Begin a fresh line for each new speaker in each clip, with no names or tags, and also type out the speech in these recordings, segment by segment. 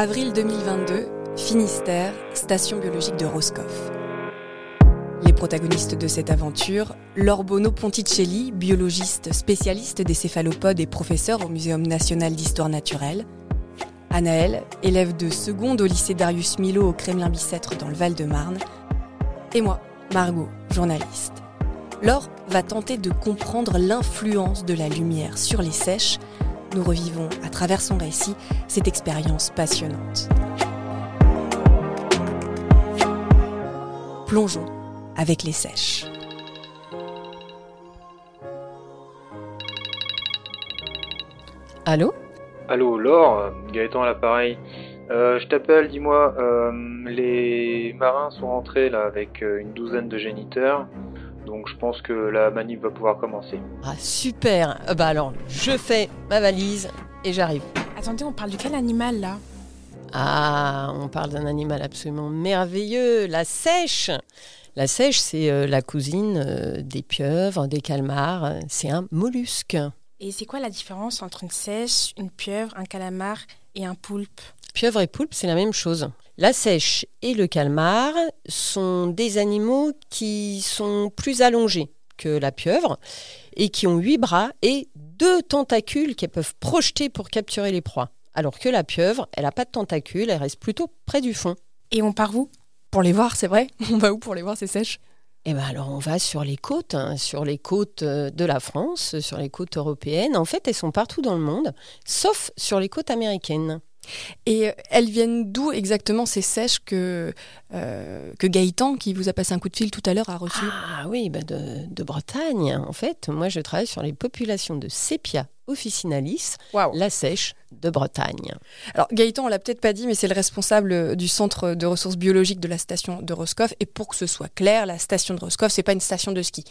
Avril 2022, Finistère, station biologique de Roscoff. Les protagonistes de cette aventure, Lorbono Ponticelli, biologiste spécialiste des céphalopodes et professeur au Muséum national d'histoire naturelle, Anaël, élève de seconde au lycée Darius Milo au Kremlin-Bicêtre dans le Val-de-Marne, et moi, Margot, journaliste. Laure va tenter de comprendre l'influence de la lumière sur les sèches. Nous revivons à travers son récit cette expérience passionnante. Plongeons avec les sèches.
Allô?
Allô, Laure, Gaëtan à l'appareil. Euh, je t'appelle, dis-moi, euh, les marins sont rentrés là avec euh, une douzaine de géniteurs, donc je pense que la manip va pouvoir commencer.
Ah super Euh, Bah alors, je fais ma valise et j'arrive.
Attendez, on parle de quel animal là?
Ah, on parle d'un animal absolument merveilleux, la sèche La sèche, c'est euh, la cousine euh, des pieuvres, des calmars, c'est un mollusque.
Et c'est quoi la différence entre une sèche, une pieuvre, un calamar et un poulpe?
Pieuvre et poulpe, c'est la même chose. La sèche et le calmar sont des animaux qui sont plus allongés que la pieuvre et qui ont huit bras et deux tentacules qu'elles peuvent projeter pour capturer les proies. Alors que la pieuvre, elle n'a pas de tentacules, elle reste plutôt près du fond.
Et on part où?
Pour les voir, c'est vrai? On va où pour les voir ces sèches
Eh ben alors on va sur les côtes, hein, sur les côtes euh, de la France, sur les côtes européennes. En fait, elles sont partout dans le monde, sauf sur les côtes américaines.
Et euh, elles viennent d'où exactement ces sèches que, euh, que Gaëtan, qui vous a passé un coup de fil tout à l'heure, a reçues?
Ah oui, bah de, de Bretagne. En fait, moi je travaille sur les populations de Sepia officinalis, la sèche de Bretagne.
Alors Gaëtan, on l'a peut-être pas dit, mais c'est le responsable euh, du centre de ressources biologiques de la station de Roscoff. Et pour que ce soit clair, la station de Roscoff, c'est pas une station de ski.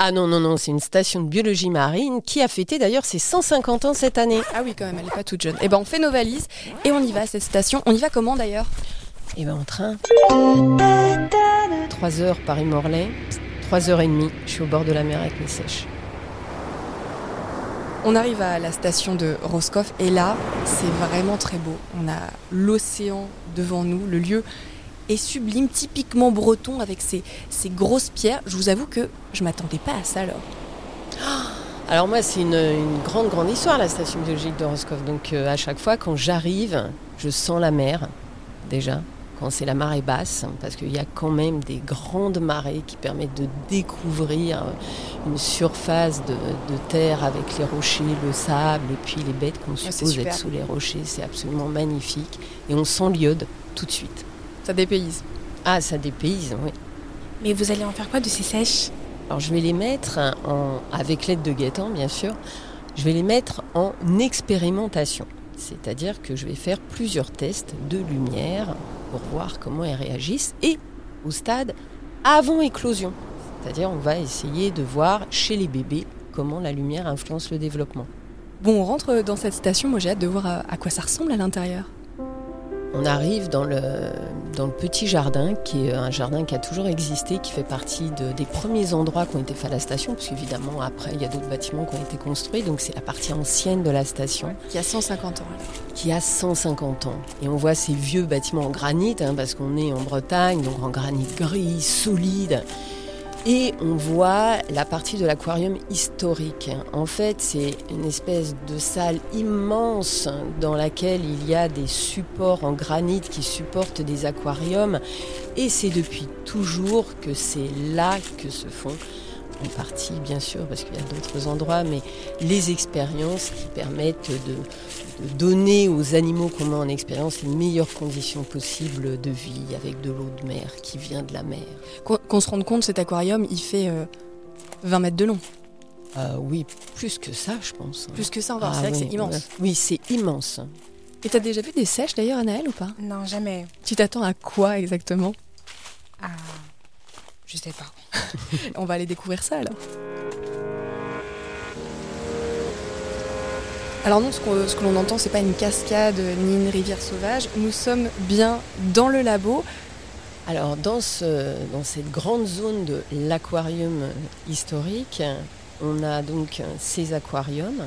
Ah non, non, non, c'est une station de biologie marine qui a fêté d'ailleurs ses 150 ans cette année.
Ah oui, quand même, elle est pas toute jeune. Et ben on fait nos valises et on y va à cette station. On y va comment d'ailleurs?
Et ben en train. 3 heures Paris-Morlaix, 3 heures et demie, je suis au bord de la mer avec mes sèches.
On arrive à la station de Roscoff et là, c'est vraiment très beau. On a l'océan devant nous, le lieu est sublime, typiquement breton avec ses, ses grosses pierres. Je vous avoue que je m'attendais pas à ça alors.
Alors moi, c'est une, une grande, grande histoire, la station biologique de Roscoff. Donc euh, à chaque fois, quand j'arrive, je sens la mer, déjà, quand c'est la marée basse, parce qu'il y a quand même des grandes marées qui permettent de découvrir euh, une surface de, de terre avec les rochers, le sable, et puis les bêtes qu'on
c'est
suppose être sous les rochers. C'est absolument magnifique. Et on sent l'iode tout de suite.
Ça dépayse.
Ah, ça dépayse, oui.
Mais vous allez en faire quoi de ces sèches?
Alors je vais les mettre en, avec l'aide de Gaëtan bien sûr, je vais les mettre en expérimentation. C'est-à-dire que je vais faire plusieurs tests de lumière pour voir comment elles réagissent et au stade avant éclosion. C'est-à-dire on va essayer de voir chez les bébés comment la lumière influence le développement.
Bon, on rentre dans cette station. Moi, j'ai hâte de voir à, à quoi ça ressemble à l'intérieur.
On arrive dans le, dans le petit jardin, qui est un jardin qui a toujours existé, qui fait partie de- des premiers endroits qui ont été faits à la station, parce qu'évidemment, après, il y a d'autres bâtiments qui ont été construits, donc c'est la partie ancienne de la station,
Qui a 150 ans. alors.
qui a 150 ans. Et on voit ces vieux bâtiments en granit, hein, parce qu'on est en Bretagne, donc en granit gris, solide. Et on voit la partie de l'aquarium historique. En fait, c'est une espèce de salle immense dans laquelle il y a des supports en granit qui supportent des aquariums. Et c'est depuis toujours que c'est là que se font, en partie bien sûr, parce qu'il y a d'autres endroits, mais les expériences qui permettent de, donner aux animaux qu'on met en expérience les meilleures conditions possibles de vie avec de l'eau de mer qui vient de la mer.
Qu'on se rende compte, cet aquarium, il fait euh, 20 mètres de long.
Euh, oui, plus que ça, je pense.
Plus que ça encore.
Ah
c'est vrai que
oui,
c'est immense.
Oui, c'est immense.
Et t'as déjà vu des sèches d'ailleurs, Anaël, ou pas?
Non, jamais.
Tu t'attends à quoi exactement?
Ah, je sais pas.
On va aller découvrir ça alors. Alors non, ce, que l'on entend, c'est pas une cascade ni une rivière sauvage. Nous sommes bien dans le labo.
Alors, dans, ce, dans cette grande zone de l'aquarium historique, on a donc ces aquariums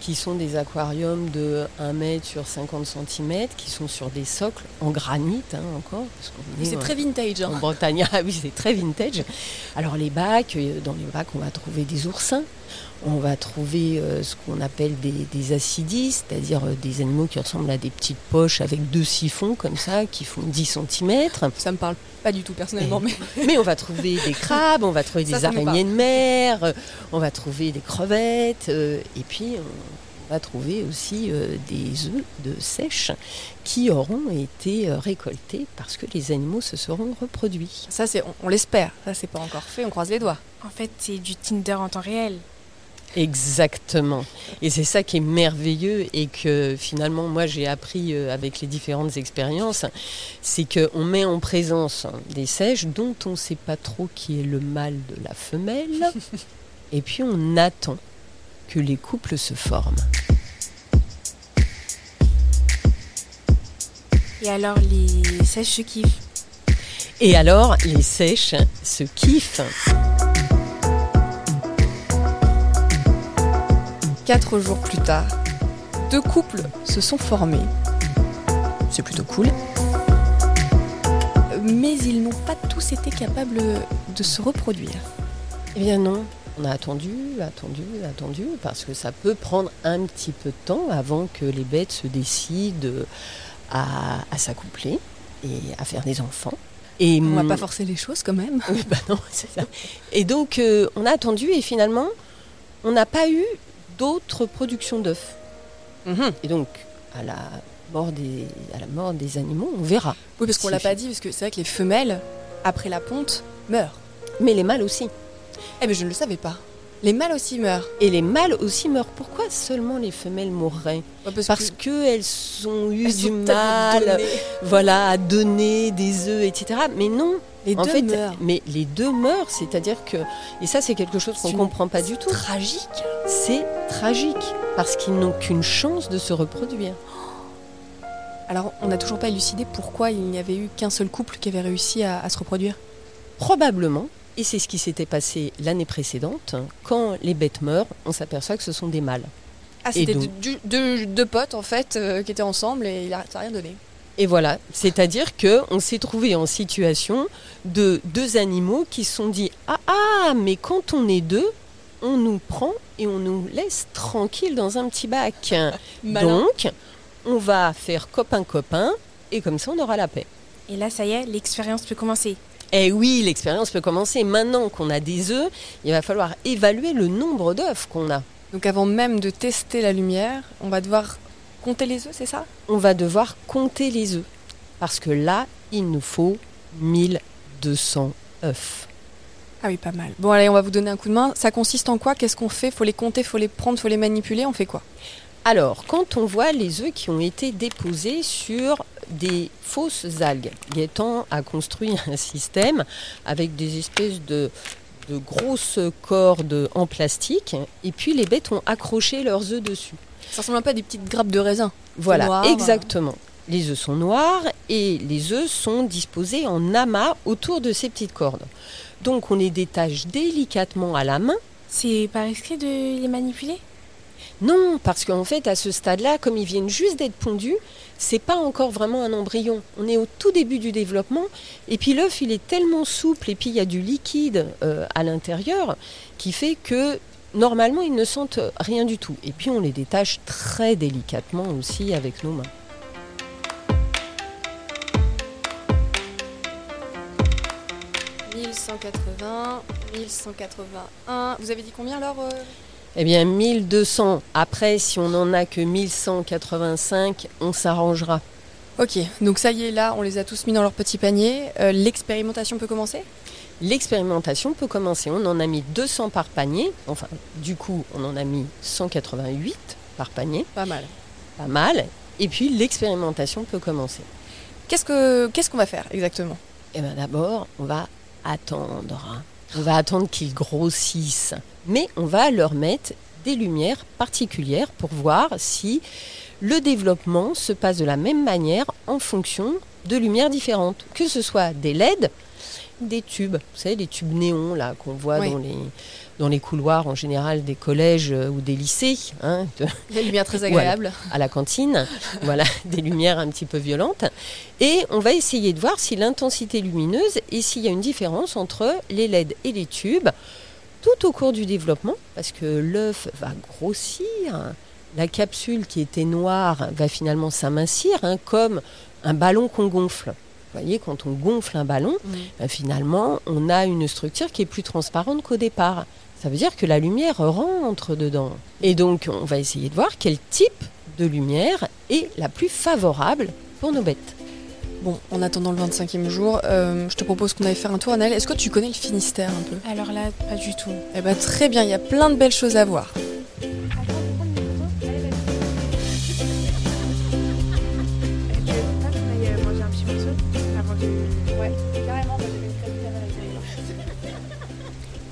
qui sont des aquariums de 1 mètre sur 50 cm, qui sont sur des socles en granit hein, encore.
C'est très vintage. Hein.
En Bretagne, ah oui, c'est très vintage. Alors les bacs, euh, dans les bacs, on va trouver des oursins, on va trouver euh, ce qu'on appelle des, acidis, c'est-à-dire euh, des animaux qui ressemblent à des petites poches avec deux siphons comme ça, qui font 10 cm.
Ça me parle pas du tout personnellement. Mais,
mais on va trouver des crabes, on va trouver des araignées de mer, euh, on va trouver des crevettes, et puis on va trouver aussi des œufs de sèche qui auront été récoltés parce que les animaux se seront reproduits.
Ça, c'est, on, on l'espère. Ça, c'est pas encore fait. On croise les doigts.
En fait, c'est du Tinder en temps réel.
Exactement. Et c'est ça qui est merveilleux et que finalement moi j'ai appris euh, avec les différentes expériences, c'est qu'on met en présence des sèches dont on ne sait pas trop qui est le mâle de la femelle et puis on attend que les couples se forment.
Et alors les sèches se kiffent?
Et alors les sèches se kiffent
Quatre jours plus tard, deux couples se sont formés. C'est plutôt cool. Mais ils n'ont pas tous été capables de se reproduire.
Eh bien non, on a attendu, attendu, attendu, parce que ça peut prendre un petit peu de temps avant que les bêtes se décident à, s'accoupler et à faire des enfants.
Et on va pas forcer les choses quand même.
bah non, c'est ça. Et donc euh, on a attendu et finalement on n'a pas eu d'autres productions d'œufs. Mhm. Et donc, à la, mort des, à la mort des animaux, on verra.
Oui, parce qu'on l'a pas dit, parce que c'est vrai que les femelles, après la ponte, meurent.
Mais les mâles aussi.
Eh bien, je ne le savais pas. Les mâles aussi meurent.
Et les mâles aussi meurent. Pourquoi seulement les femelles mourraient? Parce, qu'elles ont eu du mal voilà, à donner des œufs, etc. Mais non,
les deux meurent.
Mais les deux meurent, c'est-à-dire que. Et ça, c'est quelque chose qu'on ne comprend pas du tout.
tragique.
C'est tragique, parce qu'ils n'ont qu'une chance de se reproduire.
Alors, on n'a toujours pas élucidé pourquoi il n'y avait eu qu'un seul couple qui avait réussi à se reproduire
Probablement et c'est ce qui s'était passé l'année précédente. Quand les bêtes meurent, on s'aperçoit que ce sont des mâles.
Ah, c'était deux, potes en fait euh, qui étaient ensemble et ça n'a rien donné.
Et voilà, c'est-à-dire que on s'est trouvé en situation de deux animaux qui se sont dit ah ah mais quand on est deux, on nous prend et on nous laisse tranquille dans un petit bac. Donc on va faire copain copain et comme ça on aura la paix.
Et là ça y est, l'expérience peut commencer.
Eh oui, l'expérience peut commencer. Maintenant qu'on a des œufs, il va falloir évaluer le nombre d'œufs qu'on a.
Donc avant même de tester la lumière, on va devoir compter les œufs, c'est ça?
On va devoir compter les œufs. Parce que là, il nous faut 1200 œufs.
Ah oui, pas mal. Bon, allez, on va vous donner un coup de main. Ça consiste en quoi? Qu'est-ce qu'on fait? Faut les compter, faut les prendre, faut les manipuler. On fait quoi?
Alors, quand on voit les œufs qui ont été déposés sur des fausses algues, Gaëtan a construit un système avec des espèces de, grosses cordes en plastique, et puis les bêtes ont accroché leurs œufs dessus.
Ça ressemble un peu à des petites grappes de raisin.
Voilà, exactement. Les œufs sont noirs et les œufs sont disposés en amas autour de ces petites cordes. Donc on les détache délicatement à la main.
C'est pas risqué de les manipuler?
Non, parce qu'en fait, à ce stade-là, comme ils viennent juste d'être pondus, c'est pas encore vraiment un embryon. On est au tout début du développement, et puis l'œuf, il est tellement souple, et puis il y a du liquide euh, à l'intérieur, qui fait que normalement, ils ne sentent rien du tout. Et puis on les détache très délicatement aussi avec nos mains.
« 1180, 1181. Vous avez dit combien alors euh?
Eh bien, 1200. Après, si on n'en a que 1185, on s'arrangera.
Ok, donc ça y est, là, on les a tous mis dans leur petit panier. Euh, l'expérimentation peut commencer?
L'expérimentation peut commencer. On en a mis 200 par panier. Enfin, du coup, on en a mis 188 par panier.
Pas mal.
Pas mal. Et puis, l'expérimentation peut commencer.
Qu'est-ce qu'on qu'est-ce qu'on va faire exactement?
Eh bien, d'abord, on va attendre. On va attendre qu'ils grossissent. Mais on va leur mettre des lumières particulières pour voir si le développement se passe de la même manière en fonction de lumières différentes. Que ce soit des LED, des tubes, vous savez, les tubes néons là qu'on voit dans les dans les couloirs en général des collèges euh, ou des lycées. Hein,
des lumières très agréables.
à la cantine, voilà, des lumières un petit peu violentes. Et on va essayer de voir si l'intensité lumineuse et s'il y a une différence entre les LED et les tubes tout au cours du développement, parce que l'œuf va grossir, la capsule qui était noire va finalement s'amincir, hein, comme un ballon qu'on gonfle. Vous voyez, quand on gonfle un ballon, ben, finalement, on a une structure qui est plus transparente qu'au départ. Ça veut dire que la lumière rentre dedans. Et donc, on va essayer de voir quel type de lumière est la plus favorable pour nos bêtes.
Bon, en attendant le 25e jour, euh, je te propose qu'on aille faire un tour. Annelle, est-ce que tu connais le Finistère un peu?
Alors là, pas du tout.
Eh bien, très bien, il y a plein de belles choses à voir.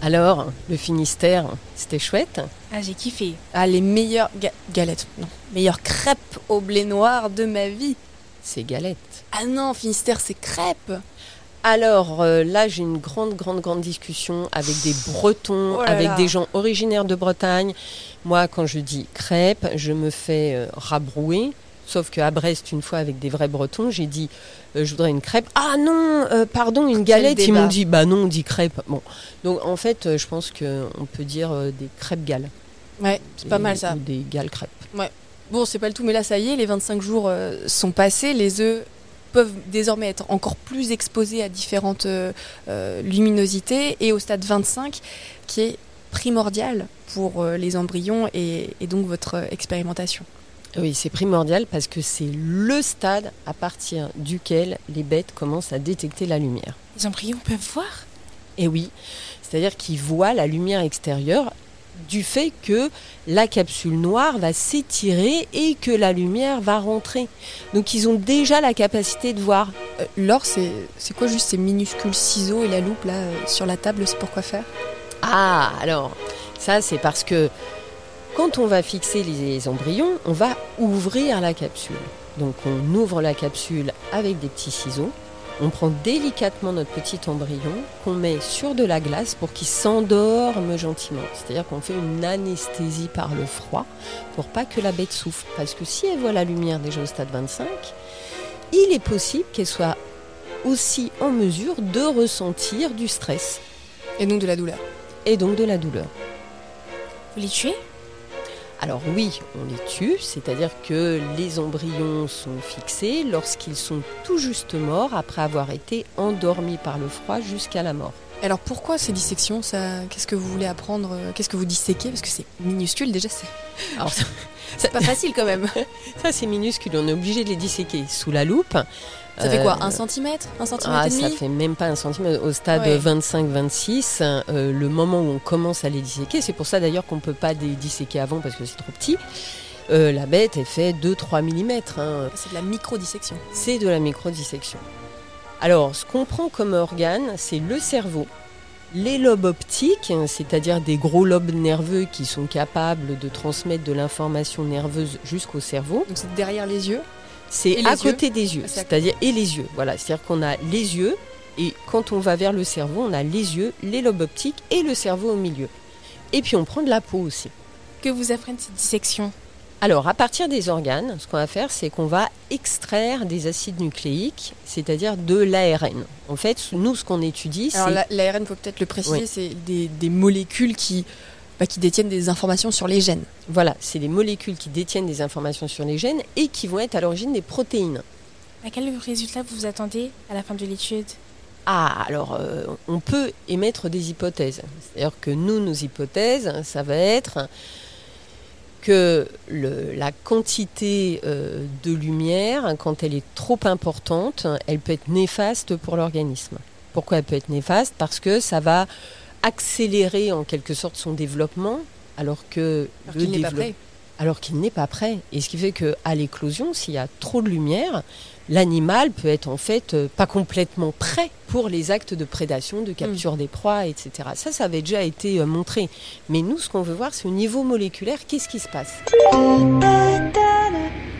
Alors, le Finistère, c'était chouette
Ah, j'ai kiffé.
Ah, les meilleures galettes, non, meilleures crêpes au blé noir de ma vie.
C'est galettes.
Ah non, Finistère, c'est crêpes.
Alors euh, là, j'ai une grande, grande, grande discussion avec des Bretons,
Oh là
avec
là.
des gens originaires de Bretagne. Moi, quand je dis crêpes, je me fais euh, rabrouer. Sauf qu'à Brest, une fois, avec des vrais Bretons, j'ai dit euh, je voudrais une crêpe. Ah non, euh, pardon, une galette. Ils m'ont dit bah non, on dit crêpe. Bon, donc en fait, euh, je pense qu'on peut dire des crêpes gales.
Ouais, c'est pas mal ça.
Ou des gales crêpes.
Bon, c'est pas le tout, mais là, ça y est, les 25 jours sont passés. Les œufs peuvent désormais être encore plus exposés à différentes euh, luminosités. Et au stade 25, qui est primordial pour euh, les embryons et, et donc votre expérimentation.
Oui, c'est primordial parce que c'est le stade à partir duquel les bêtes commencent à détecter la lumière.
Les embryons peuvent voir?
Et oui, c'est-à-dire qu'ils voient la lumière extérieure du fait que la capsule noire va s'étirer et que la lumière va rentrer. Donc ils ont déjà la capacité de voir.
Euh, Laure, c'est c'est quoi juste ces minuscules ciseaux et la loupe là euh, sur la table C'est pour quoi faire?
Ah, alors, ça c'est parce que quand on va fixer les embryons, on va ouvrir la capsule. Donc on ouvre la capsule avec des petits ciseaux. On prend délicatement notre petit embryon qu'on met sur de la glace pour qu'il s'endorme gentiment. C'est-à-dire qu'on fait une anesthésie par le froid pour pas que la bête souffre. Parce que si elle voit la lumière déjà au stade 25, il est possible qu'elle soit aussi en mesure de ressentir du stress
Et donc de la douleur.
et donc de la douleur.
Vous les tuez?
Alors oui, on les tue, c'est-à-dire que les embryons sont fixés lorsqu'ils sont tout juste morts après avoir été endormis par le froid jusqu'à la mort.
Alors pourquoi ces dissections ça... Qu'est-ce que vous voulez apprendre euh, Qu'est-ce que vous disséquez? Parce que c'est minuscule déjà, c'est
Alors ça,
c'est pas facile quand même.
ça, c'est minuscule, on est obligé de les disséquer sous la loupe.
Ça fait quoi
Euh,
Un centimètre Un centimètre
Ah,
et
ça
demi
fait même pas un centimètre. Au stade
Ouais.
25-26, euh, le moment où on commence à les disséquer, c'est pour ça d'ailleurs qu'on ne peut pas les disséquer avant parce que c'est trop petit. Euh, la bête, elle fait 2-3 mm.
C'est de la micro-dissection.
c'est de la microdissection. Alors, ce qu'on prend comme organe, c'est le cerveau, les lobes optiques, c'est-à-dire des gros lobes nerveux qui sont capables de transmettre de l'information nerveuse jusqu'au cerveau.
Donc c'est derrière les yeux.
C'est à
yeux
côté des yeux,
Ah,
c'est-à-dire et les yeux. Voilà, c'est-à-dire qu'on a les yeux et quand on va vers le cerveau, on a les yeux, les lobes optiques et le cerveau au milieu. Et puis on prend de la peau aussi.
Que vous apprennent ces dissections?
Alors, à partir des organes, ce qu'on va faire, c'est qu'on va extraire des acides nucléiques, c'est-à-dire de l'ARN. En fait, nous, ce qu'on étudie,
Alors
c'est...
la- l'ARN, faut peut-être le préciser,
Oui.
c'est des, des molécules qui, bah, qui détiennent des informations sur les gènes.
Voilà, c'est des molécules qui détiennent des informations sur les gènes et qui vont être à l'origine des protéines.
À quel résultat vous vous attendez à la fin de l'étude?
Ah, alors, euh, on peut émettre des hypothèses. C'est-à-dire que nous, nos hypothèses, ça va être que le- la quantité euh, de lumière, quand elle est trop importante, elle peut être néfaste pour l'organisme. Pourquoi elle peut être néfaste? Parce que ça va accélérer en quelque sorte son développement, alors que
Alors
le
qu'il n'est pas
développe-
prêt.
Alors qu'il n'est pas prêt. Et ce qui fait que à l'éclosion, s'il y a trop de lumière, l'animal peut être en fait euh, pas complètement prêt pour les actes de prédation, de capture des proies, etc. Ça, ça avait déjà été euh, montré. Mais nous, ce qu'on veut voir, c'est au niveau moléculaire, qu'est-ce qui se passe?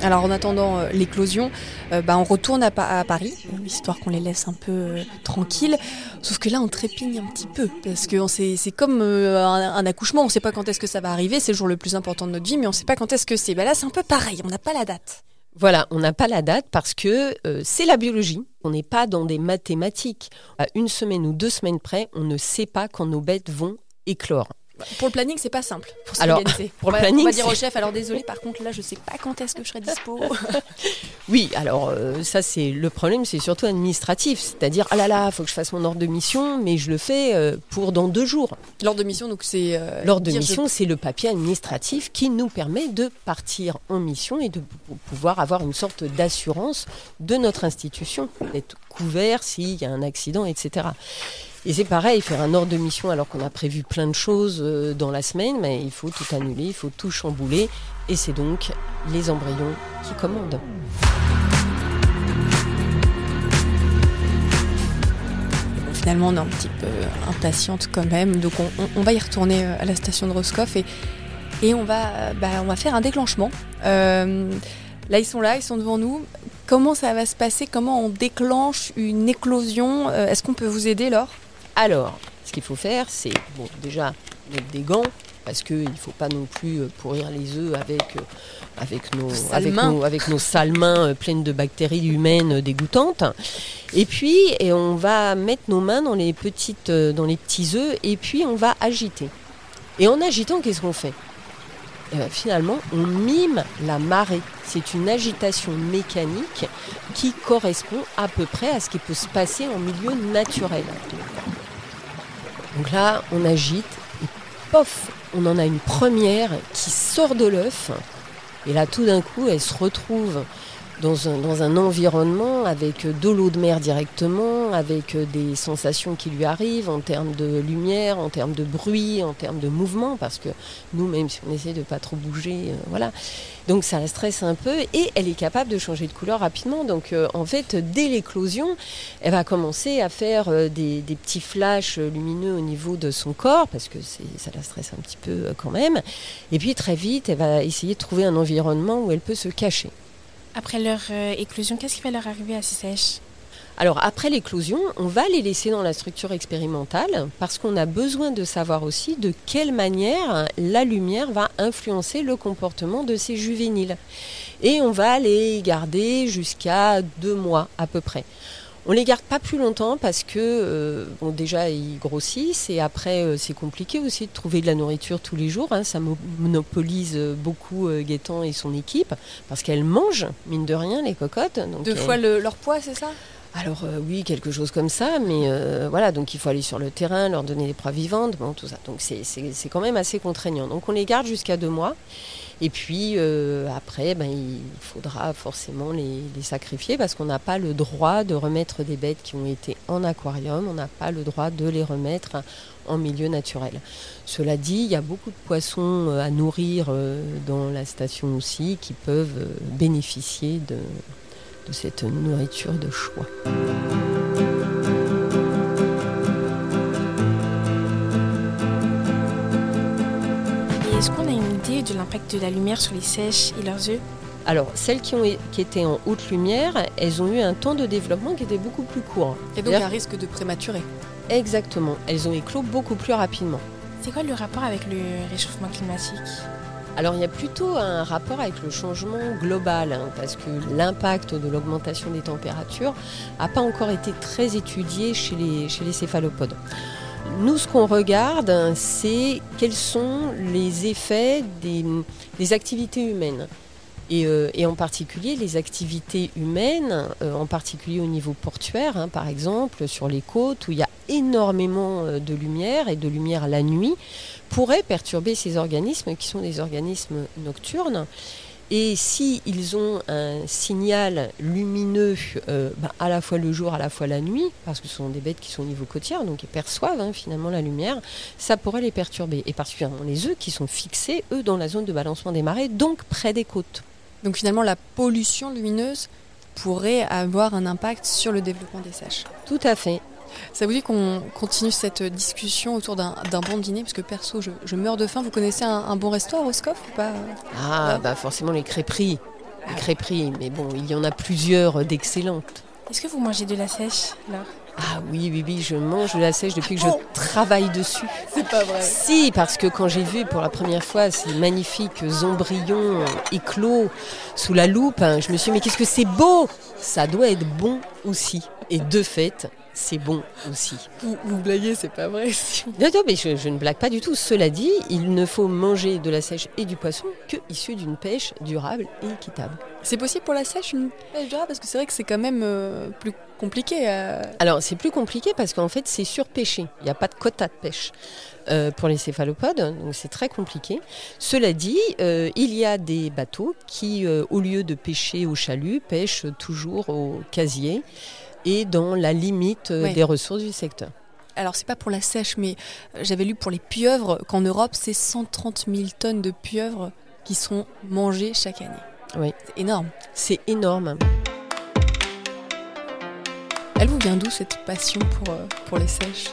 Alors en attendant euh, l'éclosion, euh, bah, on retourne à, Paris, histoire qu'on les laisse un peu euh, tranquilles. Sauf que là, on trépigne un petit peu, parce que c'est comme un, accouchement, on ne sait pas quand est-ce que ça va arriver, c'est le jour le plus important de notre vie, mais on ne sait pas quand est-ce que c'est. Bah, là, c'est un peu pareil, on n'a pas la date.
Voilà, on n'a pas la date parce que c'est la biologie. On n'est pas dans des mathématiques. À une semaine ou deux semaines près, on ne sait pas quand nos bêtes vont éclore.
Pour le planning, c'est pas simple.
Pour alors, pour le planning,
on va dire au chef. Alors désolé, par contre là, je sais pas quand est-ce que je serai dispo.
oui, alors euh, ça c'est le problème, c'est surtout administratif, c'est-à-dire ah là là, faut que je fasse mon ordre de mission, mais je le fais euh, pour dans deux jours.
L'ordre de mission, donc c'est.
Euh, l'ordre de mission, c'est le papier administratif qui nous permet de partir en mission et de pouvoir avoir une sorte d'assurance de notre institution, d'être couvert s'il y a un accident, etc. Et c'est pareil, faire un ordre de mission alors qu'on a prévu plein de choses euh, dans la semaine, mais il faut tout annuler, il faut tout chambouler. Et c'est donc les embryons qui commandent.
finalement, on est un petit peu impatiente quand même. Donc, on, va y retourner euh, à la station de Roscoff et, va, bah, on va faire un déclenchement. Euh, là, ils sont là, ils sont devant nous. Comment ça va se passer? Comment on déclenche une éclosion? Est-ce qu'on peut vous aider, Laure?
Alors, ce qu'il faut faire, c'est bon, déjà mettre des gants, parce qu'il ne faut pas non plus euh, pourrir les œufs avec, euh, avec, nos, avec, nos, avec nos sales mains euh, pleines de bactéries humaines dégoûtantes. Et puis, et on va mettre nos mains dans les, petites, dans les petits œufs et puis on va agiter. Et en agitant, qu'est-ce qu'on fait? Finalement, on mime la marée. C'est une agitation mécanique qui correspond à peu près à ce qui peut se passer en milieu naturel. Donc là, on agite et pof, on en a une première qui sort de l'œuf. Et là, tout d'un coup, elle se retrouve dans un, environnement avec de l'eau de mer directement, avec des sensations qui lui arrivent en termes de lumière, en termes de bruit, en termes de mouvement, parce que nous, même si on essaie de pas trop bouger, euh, voilà. Donc ça la stresse un peu et elle est capable de changer de couleur rapidement. Donc euh, en fait, dès l'éclosion, elle va commencer à faire euh, des, des, petits flashs lumineux au niveau de son corps, parce que ça la stresse un petit peu quand même. Et puis très vite, elle va essayer de trouver un environnement où elle peut se cacher.
Après leur euh, éclosion, qu'est-ce qui va leur arriver à ces sèches
alors après l'éclosion, on va les laisser dans la structure expérimentale parce qu'on a besoin de savoir aussi de quelle manière la lumière va influencer le comportement de ces juvéniles. Et on va les garder jusqu'à deux mois à peu près. On les garde pas plus longtemps parce que euh, bon déjà ils grossissent et après euh, c'est compliqué aussi de trouver de la nourriture tous les jours. Hein. ça monopolise beaucoup euh, Gaëtan et son équipe parce qu'elles mangent mine de rien les cocottes.
Deux fois leur poids, c'est ça?
Alors oui, quelque chose comme ça, mais voilà, donc il faut aller sur le terrain, leur donner des proies vivantes, bon, tout ça. Donc c'est quand même assez contraignant. Donc on les garde jusqu'à deux mois. Et puis euh, après, ben, il faudra forcément les, sacrifier parce qu'on n'a pas le droit de remettre des bêtes qui ont été en aquarium, on n'a pas le droit de les remettre en milieu naturel. Cela dit, il y a beaucoup de poissons euh, à nourrir euh, dans la station aussi qui peuvent bénéficier de, de cette nourriture de choix.
L'impact de la lumière sur les sèches et leurs œufs
alors, celles qui, ont, qui étaient en haute lumière, elles ont eu un temps de développement qui était beaucoup plus court.
Et donc un risque de prématurer.
Exactement. Elles ont éclos beaucoup plus rapidement.
C'est quoi le rapport avec le réchauffement climatique?
Alors il y a plutôt un rapport avec le changement global, hein, parce que l'impact de l'augmentation des températures n'a pas encore été très étudié chez les, chez les céphalopodes. Nous, ce qu'on regarde, c'est quels sont les effets des, activités humaines. Euh, et, en particulier les activités humaines, euh, en particulier au niveau portuaire, hein, par exemple, sur les côtes, où il y a énormément euh, de lumière et de lumière la nuit, pourraient perturber ces organismes qui sont des organismes nocturnes. Et s'ils ils ont un signal lumineux euh, bah, à la fois le jour, à la fois la nuit, parce que ce sont des bêtes qui sont au niveau côtière, donc ils perçoivent hein, finalement la lumière, ça pourrait les perturber. Et particulièrement les œufs qui sont fixés, eux, dans la zone de balancement des marées, donc près des côtes.
Donc finalement, la pollution lumineuse pourrait avoir un impact sur le développement des sèches.
Tout à fait.
Ça vous dit qu'on continue cette discussion autour d'un bon dîner? Parce que perso, je, meurs de faim. Vous connaissez un, bon resto à Roscoff ou pas?
Ah, bah forcément les crêperies. les crêperies, mais bon, il y en a plusieurs d'excellentes.
Est-ce que vous mangez de la sèche là?
Ah oui, oui, oui, je mange de la sèche depuis que je
Oh
travaille dessus.
C'est pas vrai.
Si, parce que quand j'ai vu pour la première fois ces magnifiques embryons éclos sous la loupe, hein, je me suis dit, mais qu'est-ce que c'est beau? Ça doit être bon aussi. Et de fait, c'est bon aussi.
Vous, vous blaguez, c'est pas vrai.
Non, non, mais je, je ne blague pas du tout. Cela dit, il ne faut manger de la sèche et du poisson que issu d'une pêche durable et équitable.
C'est possible pour la sèche une pêche durable? Parce que c'est vrai que c'est quand même euh, plus compliqué. à-
Alors, c'est plus compliqué parce qu'en fait, c'est surpêché. Il n'y a pas de quota de pêche euh, pour les céphalopodes, donc c'est très compliqué. Cela dit, euh, il y a des bateaux qui, euh, au lieu de pêcher au chalut, pêchent toujours au casier et dans la limite euh,
Ouais.
des ressources du secteur.
Alors c'est pas pour la sèche, mais euh, j'avais lu pour les pieuvres qu'en Europe c'est 130 000 tonnes de pieuvres qui sont mangées chaque année.
Oui.
C'est énorme.
C'est énorme.
Elle vous vient d'où cette passion pour, euh, pour les sèches?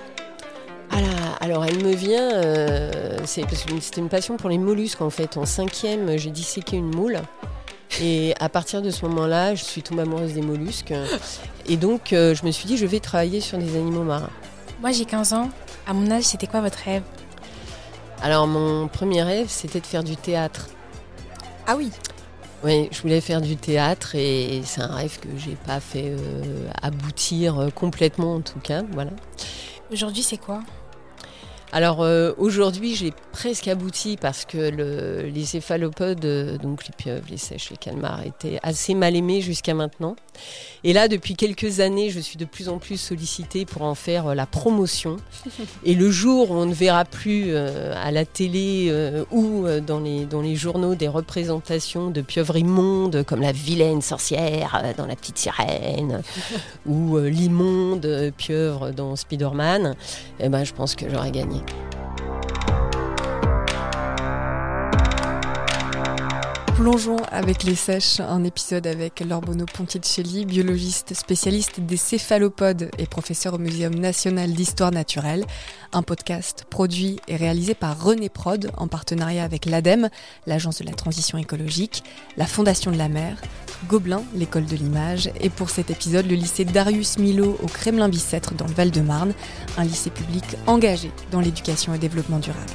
Ah là, alors elle me vient, euh, c'est parce que c'était une passion pour les mollusques en fait. En cinquième, j'ai disséqué une moule. Et à partir de ce moment-là, je suis tombée amoureuse des mollusques. Et donc, euh, je me suis dit, je vais travailler sur des animaux marins.
Moi j'ai 15 ans. À mon âge, c'était quoi votre rêve?
Alors, mon premier rêve, c'était de faire du théâtre.
Ah oui.
Oui, je voulais faire du théâtre et c'est un rêve que j'ai pas fait euh, aboutir euh, complètement en tout cas. Voilà.
Aujourd'hui, c'est quoi?
Alors euh, aujourd'hui, j'ai presque abouti parce que le- les céphalopodes, euh, donc les pieuvres, les sèches, les calmars, étaient assez mal aimés jusqu'à maintenant. Et là, depuis quelques années, je suis de plus en plus sollicitée pour en faire euh, la promotion. Et le jour où on ne verra plus euh, à la télé euh, ou dans les, dans les journaux des représentations de pieuvres immondes comme la vilaine sorcière dans La Petite Sirène ou l'immonde pieuvre dans Spider-Man, eh ben, je pense que j'aurais gagné.
Plongeons avec les sèches, un épisode avec Lorbono Ponticelli, biologiste spécialiste des céphalopodes et professeur au Muséum national d'histoire naturelle. Un podcast produit et réalisé par René Prod en partenariat avec l'ADEME, l'Agence de la transition écologique, la Fondation de la mer, Gobelin, l'école de l'image, et pour cet épisode, le lycée Darius Milo au Kremlin-Bicêtre dans le Val-de-Marne, un lycée public engagé dans l'éducation et développement durable.